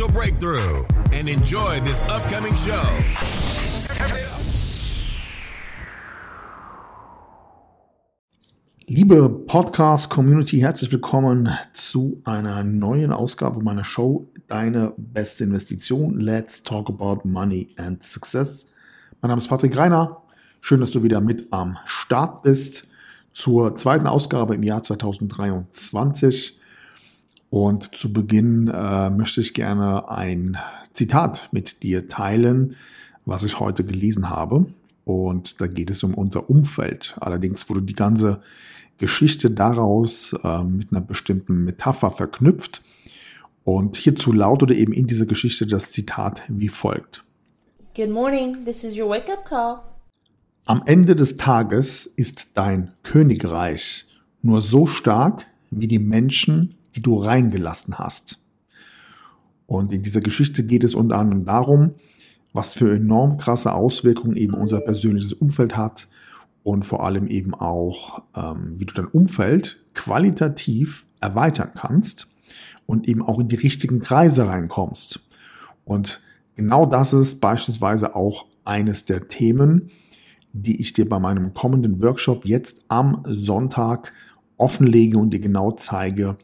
breakthrough and enjoy this upcoming show. Liebe Podcast-Community, herzlich willkommen zu einer neuen Ausgabe meiner Show Deine beste Investition. Let's talk about money and success. Mein Name ist Patrick Reiner. Schön, dass du wieder mit am Start bist zur zweiten Ausgabe im Jahr 2023. Und zu Beginn äh, möchte ich gerne ein Zitat mit dir teilen, was ich heute gelesen habe. Und da geht es um unser Umfeld. Allerdings wurde die ganze Geschichte daraus äh, mit einer bestimmten Metapher verknüpft. Und hierzu lautete eben in dieser Geschichte das Zitat wie folgt. Good morning, this is your wake-up call. Am Ende des Tages ist dein Königreich nur so stark wie die Menschen, die du reingelassen hast. Und in dieser Geschichte geht es unter anderem darum, was für enorm krasse Auswirkungen eben unser persönliches Umfeld hat und vor allem eben auch, ähm, wie du dein Umfeld qualitativ erweitern kannst und eben auch in die richtigen Kreise reinkommst. Und genau das ist beispielsweise auch eines der Themen, die ich dir bei meinem kommenden Workshop jetzt am Sonntag offenlege und dir genau zeige,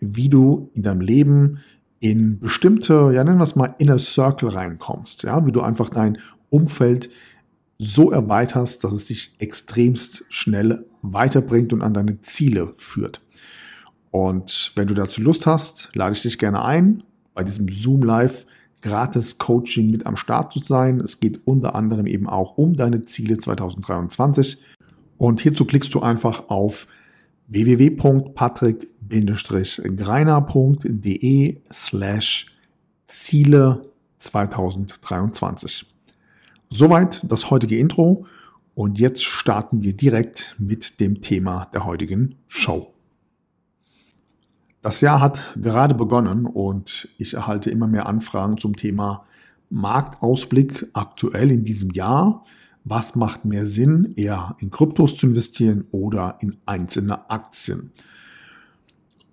wie du in deinem Leben in bestimmte, ja nennen wir es mal Inner Circle reinkommst, ja, wie du einfach dein Umfeld so erweiterst, dass es dich extremst schnell weiterbringt und an deine Ziele führt. Und wenn du dazu Lust hast, lade ich dich gerne ein, bei diesem Zoom Live gratis Coaching mit am Start zu sein. Es geht unter anderem eben auch um deine Ziele 2023. Und hierzu klickst du einfach auf www.patrick-greiner.de slash Ziele 2023. Soweit das heutige Intro und jetzt starten wir direkt mit dem Thema der heutigen Show. Das Jahr hat gerade begonnen und ich erhalte immer mehr Anfragen zum Thema Marktausblick aktuell in diesem Jahr was macht mehr Sinn, eher in Kryptos zu investieren oder in einzelne Aktien.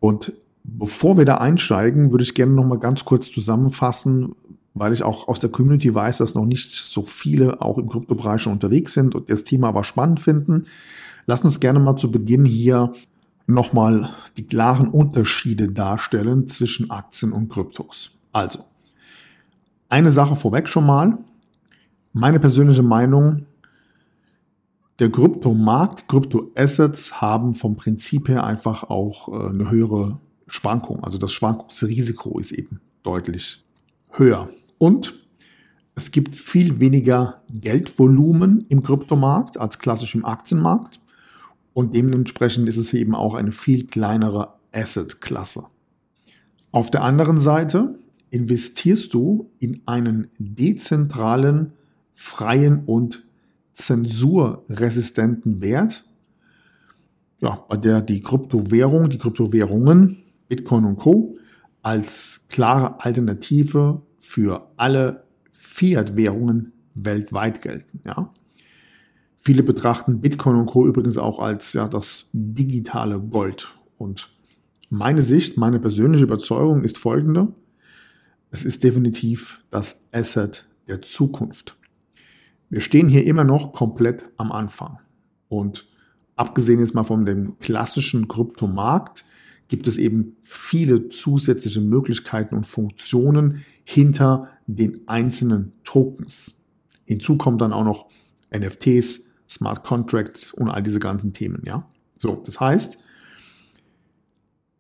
Und bevor wir da einsteigen, würde ich gerne noch mal ganz kurz zusammenfassen, weil ich auch aus der Community weiß, dass noch nicht so viele auch im Kryptobereich schon unterwegs sind und das Thema aber spannend finden. Lass uns gerne mal zu Beginn hier nochmal die klaren Unterschiede darstellen zwischen Aktien und Kryptos. Also, eine Sache vorweg schon mal. Meine persönliche Meinung, der Kryptomarkt, Kryptoassets haben vom Prinzip her einfach auch äh, eine höhere Schwankung. Also das Schwankungsrisiko ist eben deutlich höher. Und es gibt viel weniger Geldvolumen im Kryptomarkt als klassisch im Aktienmarkt. Und dementsprechend ist es eben auch eine viel kleinere Assetklasse. Auf der anderen Seite investierst du in einen dezentralen freien und zensurresistenten Wert, ja, bei der die Kryptowährung, die Kryptowährungen, Bitcoin und Co. als klare Alternative für alle Fiat-Währungen weltweit gelten. Ja. Viele betrachten Bitcoin und Co. übrigens auch als ja, das digitale Gold. Und meine Sicht, meine persönliche Überzeugung ist folgende. Es ist definitiv das Asset der Zukunft. Wir stehen hier immer noch komplett am Anfang. Und abgesehen jetzt mal von dem klassischen Kryptomarkt, gibt es eben viele zusätzliche Möglichkeiten und Funktionen hinter den einzelnen Tokens. Hinzu kommen dann auch noch NFTs, Smart Contracts und all diese ganzen Themen, ja. So, das heißt,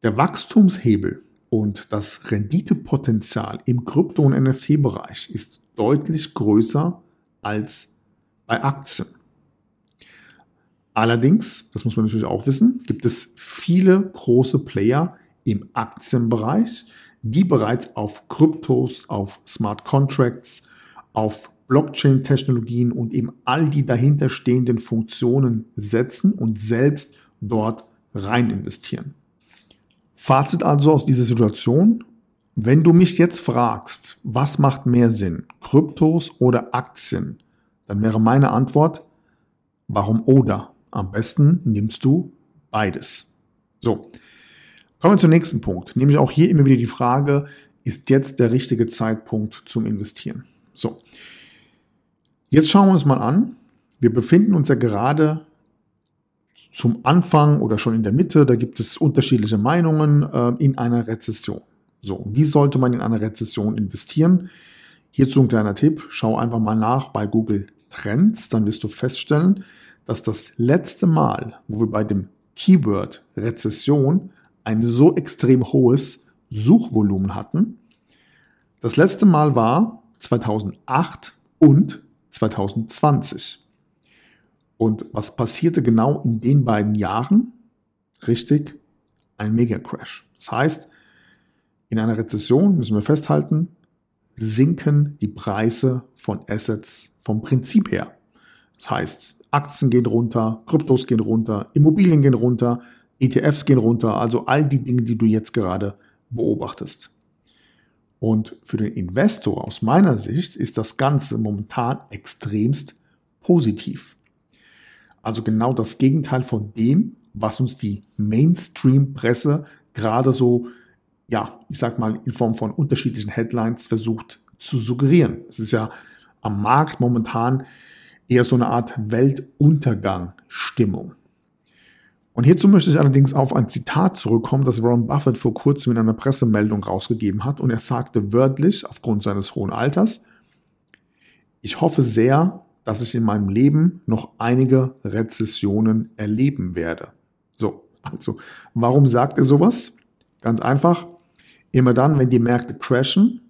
der Wachstumshebel und das Renditepotenzial im Krypto- und NFT-Bereich ist deutlich größer als bei Aktien. Allerdings, das muss man natürlich auch wissen, gibt es viele große Player im Aktienbereich, die bereits auf Kryptos, auf Smart Contracts, auf Blockchain-Technologien und eben all die dahinterstehenden Funktionen setzen und selbst dort rein investieren. Fazit also aus dieser Situation. Wenn du mich jetzt fragst, was macht mehr Sinn, Kryptos oder Aktien, dann wäre meine Antwort, warum oder? Am besten nimmst du beides. So, kommen wir zum nächsten Punkt, nämlich auch hier immer wieder die Frage, ist jetzt der richtige Zeitpunkt zum Investieren? So, jetzt schauen wir uns mal an. Wir befinden uns ja gerade zum Anfang oder schon in der Mitte, da gibt es unterschiedliche Meinungen äh, in einer Rezession. So, wie sollte man in eine Rezession investieren? Hierzu ein kleiner Tipp, schau einfach mal nach bei Google Trends, dann wirst du feststellen, dass das letzte Mal, wo wir bei dem Keyword Rezession ein so extrem hohes Suchvolumen hatten, das letzte Mal war 2008 und 2020. Und was passierte genau in den beiden Jahren? Richtig, ein Mega-Crash. Das heißt, in einer Rezession müssen wir festhalten, sinken die Preise von Assets vom Prinzip her. Das heißt, Aktien gehen runter, Kryptos gehen runter, Immobilien gehen runter, ETFs gehen runter, also all die Dinge, die du jetzt gerade beobachtest. Und für den Investor aus meiner Sicht ist das Ganze momentan extremst positiv. Also genau das Gegenteil von dem, was uns die Mainstream-Presse gerade so, ja, ich sag mal, in Form von unterschiedlichen Headlines versucht zu suggerieren. Es ist ja am Markt momentan eher so eine Art Weltuntergang-Stimmung. Und hierzu möchte ich allerdings auf ein Zitat zurückkommen, das Warren Buffett vor kurzem in einer Pressemeldung rausgegeben hat. Und er sagte wörtlich, aufgrund seines hohen Alters, ich hoffe sehr, dass ich in meinem Leben noch einige Rezessionen erleben werde. So, also, warum sagt er sowas? Ganz einfach, immer dann, wenn die Märkte crashen,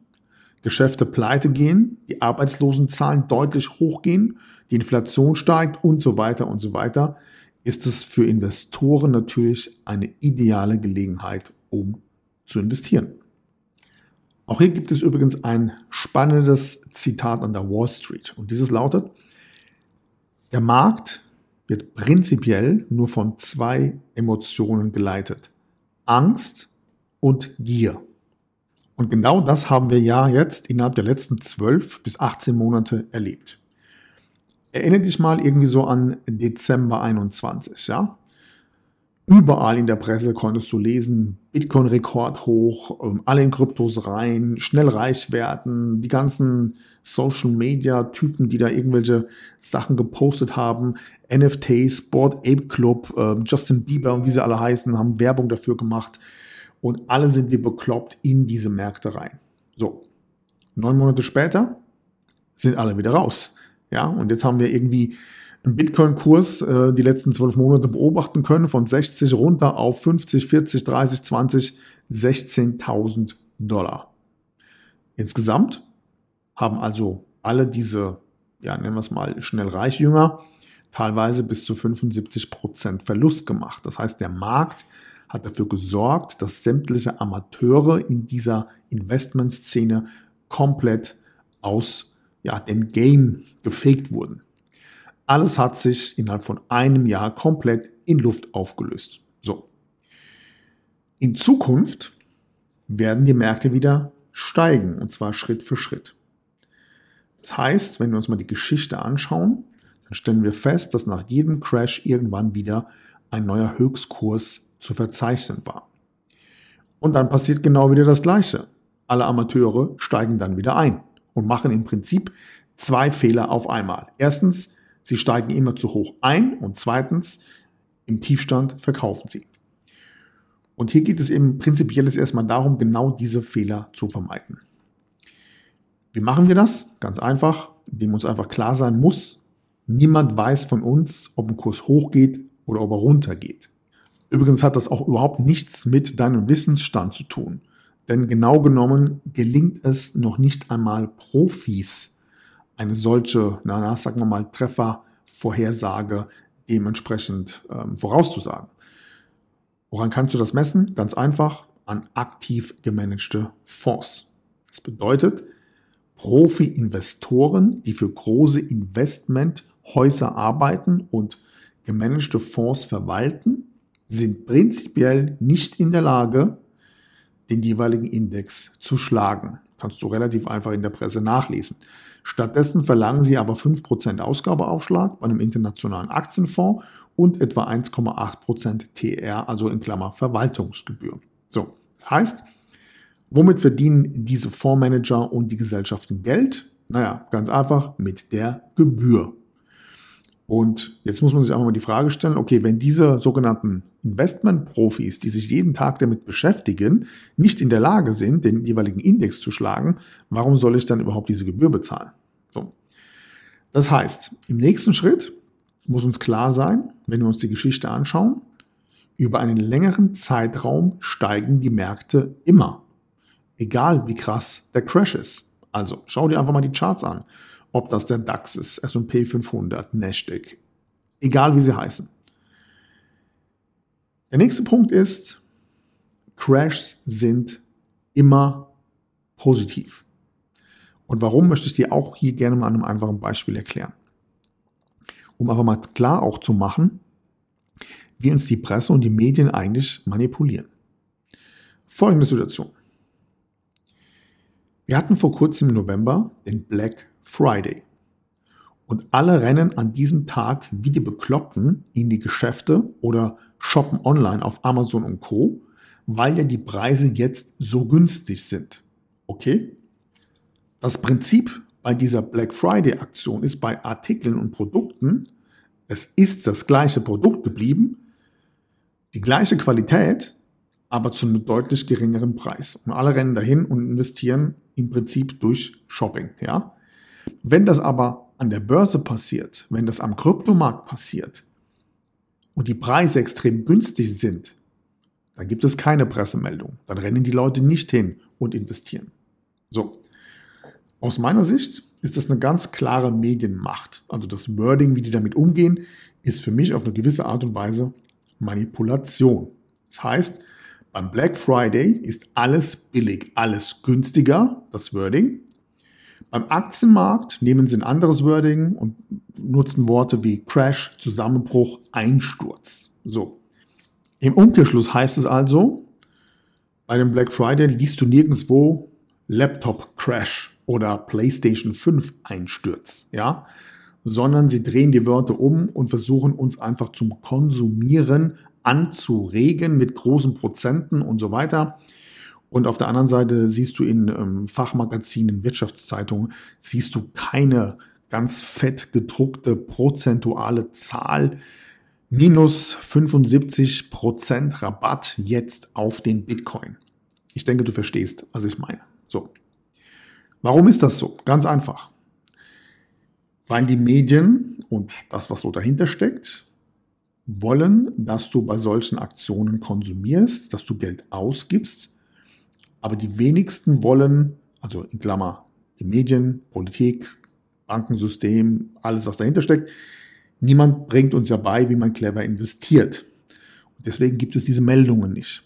Geschäfte pleite gehen, die Arbeitslosenzahlen deutlich hochgehen, die Inflation steigt und so weiter und so weiter, ist es für Investoren natürlich eine ideale Gelegenheit, um zu investieren. Auch hier gibt es übrigens ein spannendes Zitat an der Wall Street. Und dieses lautet, der Markt wird prinzipiell nur von zwei Emotionen geleitet. Angst und Gier. Und genau das haben wir ja jetzt innerhalb der letzten 12 bis 18 Monate erlebt. Erinnere dich mal irgendwie so an Dezember 21, ja? Überall in der Presse konntest du lesen, Bitcoin Rekord hoch, ähm, alle in Kryptos rein, schnell reich werden, die ganzen Social Media Typen, die da irgendwelche Sachen gepostet haben, NFTs, Board Ape Club, ähm, Justin Bieber und wie sie alle heißen, haben Werbung dafür gemacht und alle sind wir bekloppt in diese Märkte rein. So, neun Monate später sind alle wieder raus. Ja, und jetzt haben wir irgendwie einen Bitcoin-Kurs äh, die letzten zwölf Monate beobachten können, von 60 runter auf 50, 40, 30, 20, 16.000 Dollar. Insgesamt haben also alle diese, ja, nennen wir es mal, schnell reich Jünger teilweise bis zu 75 Prozent Verlust gemacht. Das heißt, der Markt hat dafür gesorgt, dass sämtliche Amateure in dieser Investmentszene komplett aus ja, dem Game gefaked wurden. Alles hat sich innerhalb von einem Jahr komplett in Luft aufgelöst. So. In Zukunft werden die Märkte wieder steigen und zwar Schritt für Schritt. Das heißt, wenn wir uns mal die Geschichte anschauen, dann stellen wir fest, dass nach jedem Crash irgendwann wieder ein neuer Höchstkurs zu verzeichnen war. Und dann passiert genau wieder das Gleiche. Alle Amateure steigen dann wieder ein und machen im Prinzip zwei Fehler auf einmal. Erstens, Sie steigen immer zu hoch ein und zweitens, im Tiefstand verkaufen sie. Und hier geht es eben prinzipiell erstmal darum, genau diese Fehler zu vermeiden. Wie machen wir das? Ganz einfach, indem uns einfach klar sein muss, niemand weiß von uns, ob ein Kurs hochgeht oder ob er runtergeht. Übrigens hat das auch überhaupt nichts mit deinem Wissensstand zu tun. Denn genau genommen gelingt es noch nicht einmal Profis, eine solche, na, sagen wir mal, Treffervorhersage dementsprechend ähm, vorauszusagen. Woran kannst du das messen? Ganz einfach. an aktiv gemanagte Fonds. Das bedeutet, Profi-Investoren, die für große Investmenthäuser arbeiten und gemanagte Fonds verwalten, sind prinzipiell nicht in der Lage, den jeweiligen Index zu schlagen. Kannst du relativ einfach in der Presse nachlesen. Stattdessen verlangen sie aber 5% Ausgabeaufschlag bei einem internationalen Aktienfonds und etwa 1,8% TR, also in Klammer Verwaltungsgebühr. So, heißt, womit verdienen diese Fondsmanager und die Gesellschaften Geld? Naja, ganz einfach mit der Gebühr. Und jetzt muss man sich einfach mal die Frage stellen, okay, wenn diese sogenannten Investmentprofis, die sich jeden Tag damit beschäftigen, nicht in der Lage sind, den jeweiligen Index zu schlagen, warum soll ich dann überhaupt diese Gebühr bezahlen? So. Das heißt, im nächsten Schritt muss uns klar sein, wenn wir uns die Geschichte anschauen, über einen längeren Zeitraum steigen die Märkte immer. Egal wie krass der Crash ist. Also schau dir einfach mal die Charts an. Ob das der DAX ist, S&P 500, Nasdaq. Egal wie sie heißen. Der nächste Punkt ist, Crashs sind immer positiv. Und warum möchte ich dir auch hier gerne mal an einem einfachen Beispiel erklären. Um aber mal klar auch zu machen, wie uns die Presse und die Medien eigentlich manipulieren. Folgende Situation. Wir hatten vor kurzem im November den Black Friday. Und alle rennen an diesem Tag wie die Bekloppten in die Geschäfte oder shoppen online auf Amazon und Co., weil ja die Preise jetzt so günstig sind. Okay? Das Prinzip bei dieser Black Friday Aktion ist bei Artikeln und Produkten, es ist das gleiche Produkt geblieben, die gleiche Qualität, aber zu einem deutlich geringeren Preis. Und alle rennen dahin und investieren im Prinzip durch Shopping, ja? Wenn das aber an der Börse passiert, wenn das am Kryptomarkt passiert und die Preise extrem günstig sind, dann gibt es keine Pressemeldung. Dann rennen die Leute nicht hin und investieren. So. Aus meiner Sicht ist das eine ganz klare Medienmacht. Also das Wording, wie die damit umgehen, ist für mich auf eine gewisse Art und Weise Manipulation. Das heißt, beim Black Friday ist alles billig, alles günstiger, das Wording. Beim Aktienmarkt nehmen sie ein anderes Wording und nutzen Worte wie Crash, Zusammenbruch, Einsturz. So. Im Umkehrschluss heißt es also, bei dem Black Friday liest du nirgendwo Laptop Crash oder PlayStation 5 Einsturz, ja, sondern sie drehen die Wörter um und versuchen uns einfach zum Konsumieren anzuregen mit großen Prozenten und so weiter. Und auf der anderen Seite siehst du in ähm, Fachmagazinen, Wirtschaftszeitungen, siehst du keine ganz fett gedruckte prozentuale Zahl. Minus 75 Prozent Rabatt jetzt auf den Bitcoin. Ich denke, du verstehst, was ich meine. So. Warum ist das so? Ganz einfach. Weil die Medien und das, was so dahinter steckt, wollen, dass du bei solchen Aktionen konsumierst, dass du Geld ausgibst aber die wenigsten wollen, also in Klammer, die Medien, Politik, Bankensystem, alles, was dahinter steckt, niemand bringt uns ja bei, wie man clever investiert. Und deswegen gibt es diese Meldungen nicht.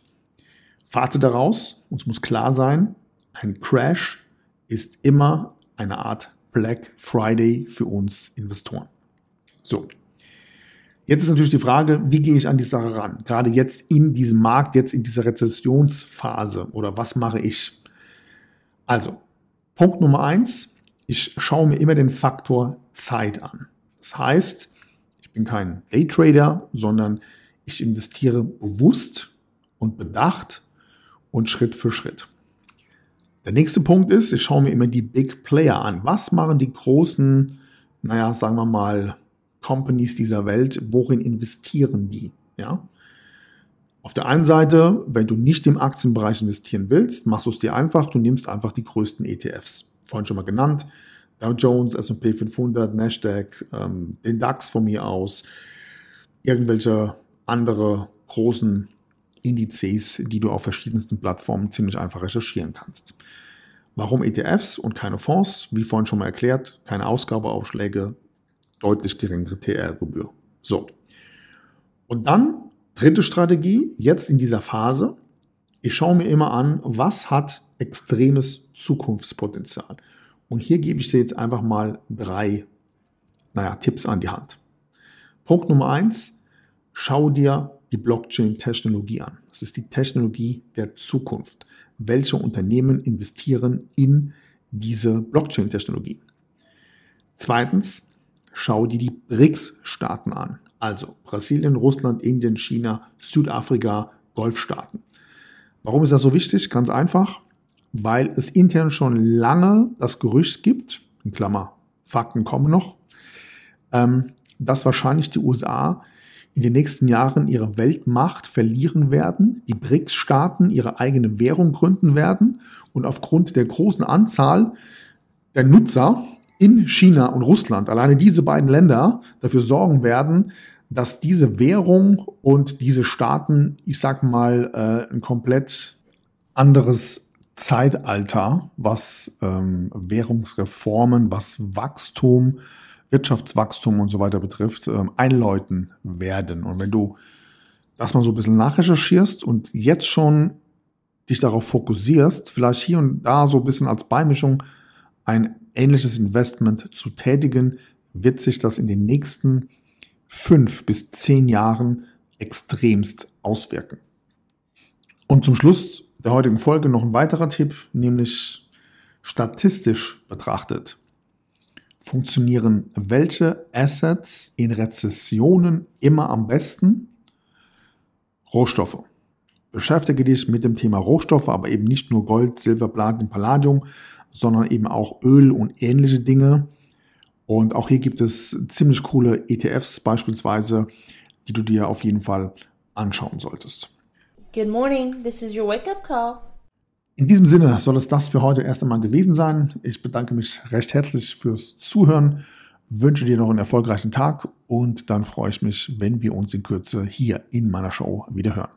Fazit daraus, uns muss klar sein, ein Crash ist immer eine Art Black Friday für uns Investoren. So. Jetzt ist natürlich die Frage, wie gehe ich an die Sache ran? Gerade jetzt in diesem Markt, jetzt in dieser Rezessionsphase oder was mache ich? Also, Punkt Nummer eins, ich schaue mir immer den Faktor Zeit an. Das heißt, ich bin kein Daytrader, sondern ich investiere bewusst und bedacht und Schritt für Schritt. Der nächste Punkt ist, ich schaue mir immer die Big Player an. Was machen die großen, naja, sagen wir mal, Companies dieser Welt, worin investieren die? Ja? Auf der einen Seite, wenn du nicht im Aktienbereich investieren willst, machst du es dir einfach, du nimmst einfach die größten ETFs. Vorhin schon mal genannt, Dow Jones, S&P 500, Nasdaq, ähm, den DAX von mir aus, irgendwelche andere großen Indizes, die du auf verschiedensten Plattformen ziemlich einfach recherchieren kannst. Warum ETFs und keine Fonds? Wie vorhin schon mal erklärt, keine Ausgabeaufschläge, deutlich geringere TR-Gebühr. So. Und dann, dritte Strategie, jetzt in dieser Phase, Ich schaue mir immer an, was hat extremes Zukunftspotenzial. Und hier gebe ich dir jetzt einfach mal drei naja, Tipps an die Hand. Punkt Nummer eins, schau dir die Blockchain-Technologie an. Das ist die Technologie der Zukunft. Welche Unternehmen investieren in diese Blockchain-Technologie? Zweitens, schau dir die BRICS-Staaten an. Also Brasilien, Russland, Indien, China, Südafrika, Golfstaaten. Warum ist das so wichtig? Ganz einfach, weil es intern schon lange das Gerücht gibt, in Klammer, Fakten kommen noch, ähm, dass wahrscheinlich die USA in den nächsten Jahren ihre Weltmacht verlieren werden, die BRICS-Staaten ihre eigene Währung gründen werden und aufgrund der großen Anzahl der Nutzer in China und Russland, alleine diese beiden Länder, dafür sorgen werden, dass diese Währung und diese Staaten, ich sag mal, äh, ein komplett anderes Zeitalter, was ähm, Währungsreformen, was Wachstum, Wirtschaftswachstum und so weiter betrifft, ähm, einläuten werden. Und wenn du das mal so ein bisschen nachrecherchierst und jetzt schon dich darauf fokussierst, vielleicht hier und da so ein bisschen als Beimischung ein ähnliches Investment zu tätigen, wird sich das in den nächsten fünf bis zehn Jahren extremst auswirken. Und zum Schluss der heutigen Folge noch ein weiterer Tipp, nämlich statistisch betrachtet funktionieren welche Assets in Rezessionen immer am besten? Rohstoffe. Beschäftige dich mit dem Thema Rohstoffe, aber eben nicht nur Gold, Silber, Platin, Palladium, sondern eben auch Öl und ähnliche Dinge. Und auch hier gibt es ziemlich coole ETFs beispielsweise, die du dir auf jeden Fall anschauen solltest. Good morning, this is your wake up call. In diesem Sinne soll es das für heute erst einmal gewesen sein. Ich bedanke mich recht herzlich fürs Zuhören, wünsche dir noch einen erfolgreichen Tag und dann freue ich mich, wenn wir uns in Kürze hier in meiner Show wieder hören.